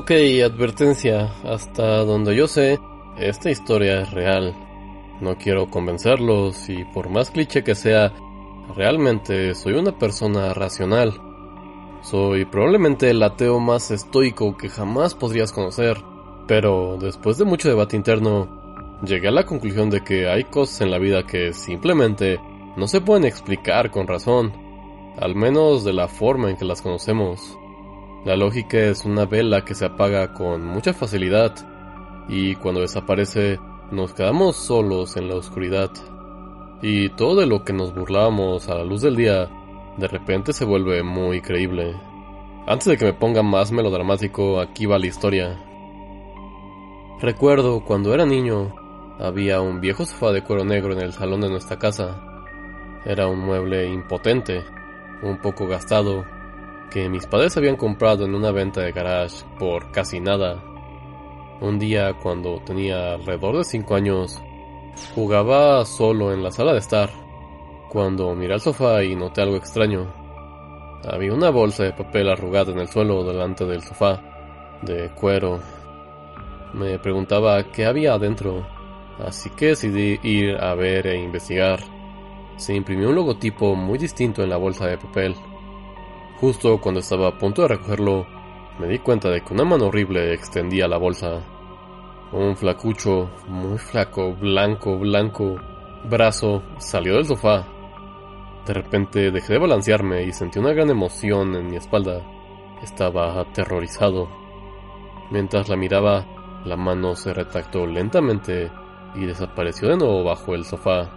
Ok, advertencia, hasta donde yo sé, esta historia es real. No quiero convencerlos y por más cliché que sea, realmente soy una persona racional. Soy probablemente el ateo más estoico que jamás podrías conocer, pero después de mucho debate interno, llegué a la conclusión de que hay cosas en la vida que simplemente no se pueden explicar con razón, al menos de la forma en que las conocemos. La lógica es una vela que se apaga con mucha facilidad y cuando desaparece nos quedamos solos en la oscuridad. Y todo de lo que nos burlábamos a la luz del día de repente se vuelve muy creíble. Antes de que me ponga más melodramático, aquí va la historia. Recuerdo cuando era niño, había un viejo sofá de cuero negro en el salón de nuestra casa. Era un mueble impotente, un poco gastado que mis padres habían comprado en una venta de garage por casi nada. Un día, cuando tenía alrededor de 5 años, jugaba solo en la sala de estar, cuando miré al sofá y noté algo extraño. Había una bolsa de papel arrugada en el suelo delante del sofá, de cuero. Me preguntaba qué había adentro, así que decidí ir a ver e investigar. Se imprimió un logotipo muy distinto en la bolsa de papel. Justo cuando estaba a punto de recogerlo, me di cuenta de que una mano horrible extendía la bolsa. Un flacucho, muy flaco, blanco, blanco, brazo, salió del sofá. De repente dejé de balancearme y sentí una gran emoción en mi espalda. Estaba aterrorizado. Mientras la miraba, la mano se retractó lentamente y desapareció de nuevo bajo el sofá,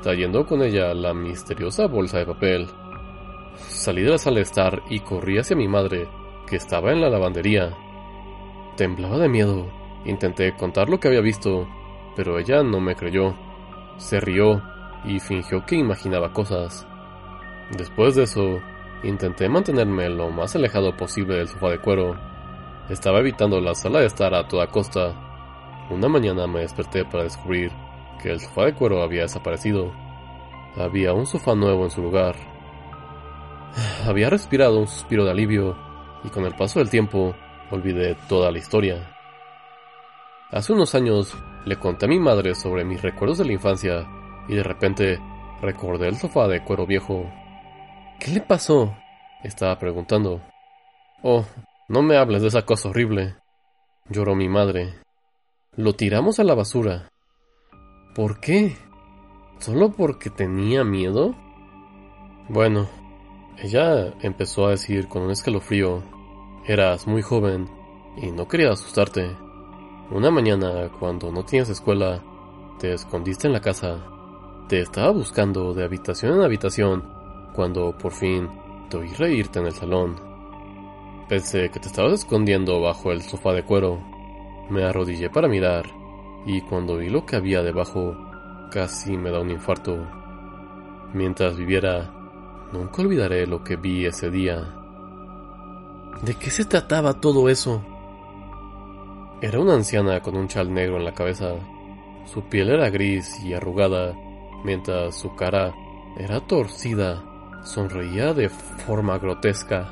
trayendo con ella la misteriosa bolsa de papel. Salí de la sala de estar y corrí hacia mi madre, que estaba en la lavandería. Temblaba de miedo. Intenté contar lo que había visto, pero ella no me creyó. Se rió y fingió que imaginaba cosas. Después de eso, intenté mantenerme lo más alejado posible del sofá de cuero. Estaba evitando la sala de estar a toda costa. Una mañana me desperté para descubrir que el sofá de cuero había desaparecido. Había un sofá nuevo en su lugar. Había respirado un suspiro de alivio y con el paso del tiempo olvidé toda la historia. Hace unos años le conté a mi madre sobre mis recuerdos de la infancia y de repente recordé el sofá de cuero viejo. ¿Qué le pasó? Estaba preguntando. Oh, no me hables de esa cosa horrible. Lloró mi madre. Lo tiramos a la basura. ¿Por qué? ¿Solo porque tenía miedo? Bueno, ella empezó a decir con un escalofrío, eras muy joven y no quería asustarte. Una mañana, cuando no tienes escuela, te escondiste en la casa. Te estaba buscando de habitación en habitación cuando por fin te oí reírte en el salón. Pensé que te estabas escondiendo bajo el sofá de cuero. Me arrodillé para mirar y cuando vi lo que había debajo, casi me da un infarto. Mientras viviera, Nunca olvidaré lo que vi ese día. ¿De qué se trataba todo eso? Era una anciana con un chal negro en la cabeza. Su piel era gris y arrugada, mientras su cara era torcida, sonreía de forma grotesca.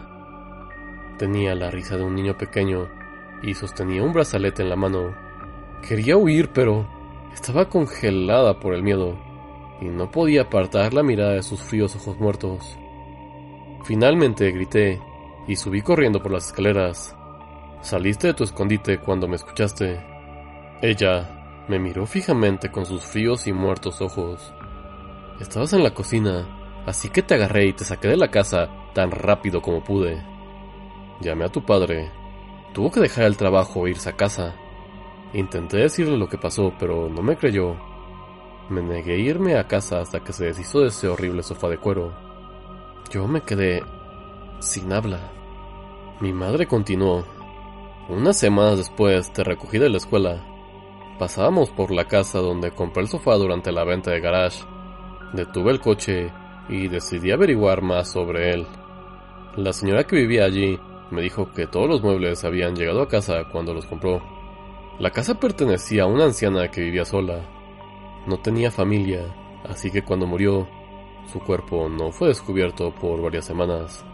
Tenía la risa de un niño pequeño y sostenía un brazalete en la mano. Quería huir, pero estaba congelada por el miedo y no podía apartar la mirada de sus fríos ojos muertos. Finalmente grité y subí corriendo por las escaleras. Saliste de tu escondite cuando me escuchaste. Ella me miró fijamente con sus fríos y muertos ojos. Estabas en la cocina, así que te agarré y te saqué de la casa tan rápido como pude. Llamé a tu padre. Tuvo que dejar el trabajo e irse a casa. Intenté decirle lo que pasó, pero no me creyó me negué a irme a casa hasta que se deshizo de ese horrible sofá de cuero. Yo me quedé... sin habla. Mi madre continuó. Unas semanas después de recogida de la escuela, pasábamos por la casa donde compré el sofá durante la venta de garage. Detuve el coche y decidí averiguar más sobre él. La señora que vivía allí me dijo que todos los muebles habían llegado a casa cuando los compró. La casa pertenecía a una anciana que vivía sola. No tenía familia, así que cuando murió, su cuerpo no fue descubierto por varias semanas.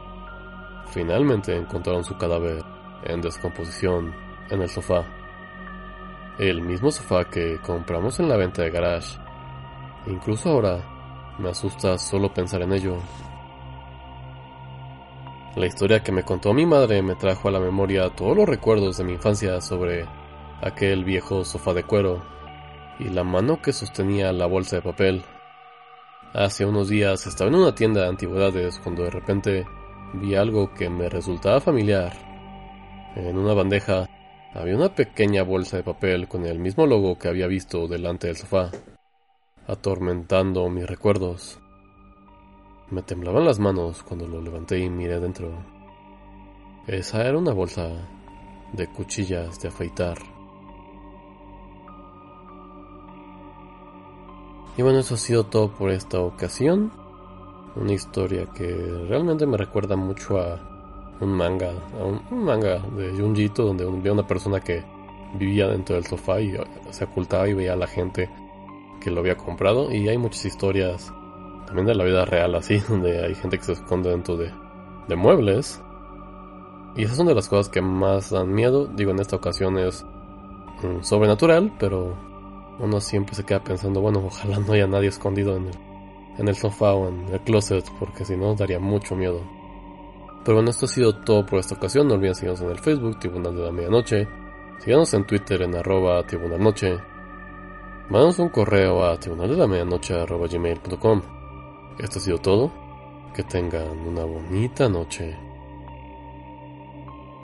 Finalmente encontraron su cadáver en descomposición en el sofá. El mismo sofá que compramos en la venta de garage. Incluso ahora me asusta solo pensar en ello. La historia que me contó mi madre me trajo a la memoria todos los recuerdos de mi infancia sobre aquel viejo sofá de cuero y la mano que sostenía la bolsa de papel. Hace unos días estaba en una tienda de antigüedades cuando de repente vi algo que me resultaba familiar. En una bandeja había una pequeña bolsa de papel con el mismo logo que había visto delante del sofá, atormentando mis recuerdos. Me temblaban las manos cuando lo levanté y miré dentro. Esa era una bolsa de cuchillas de afeitar. Y bueno, eso ha sido todo por esta ocasión. Una historia que realmente me recuerda mucho a un manga, a un, manga de Junjito donde había una persona que vivía dentro del sofá y se ocultaba y veía a la gente que lo había comprado. Y hay muchas historias también de la vida real así, donde hay gente que se esconde dentro de, de muebles. Y esas son de las cosas que más dan miedo. Digo, en esta ocasión es sobrenatural, pero uno siempre se queda pensando, bueno, ojalá no haya nadie escondido en el, en el sofá o en el closet, porque si no daría mucho miedo. Pero bueno, esto ha sido todo por esta ocasión. No olviden seguirnos en el Facebook, Tribunal de la Medianoche. Síganos en Twitter en arroba Tribunal Noche. Mándanos un correo a tribunal de la medianoche arroba gmail.com. Esto ha sido todo. Que tengan una bonita noche.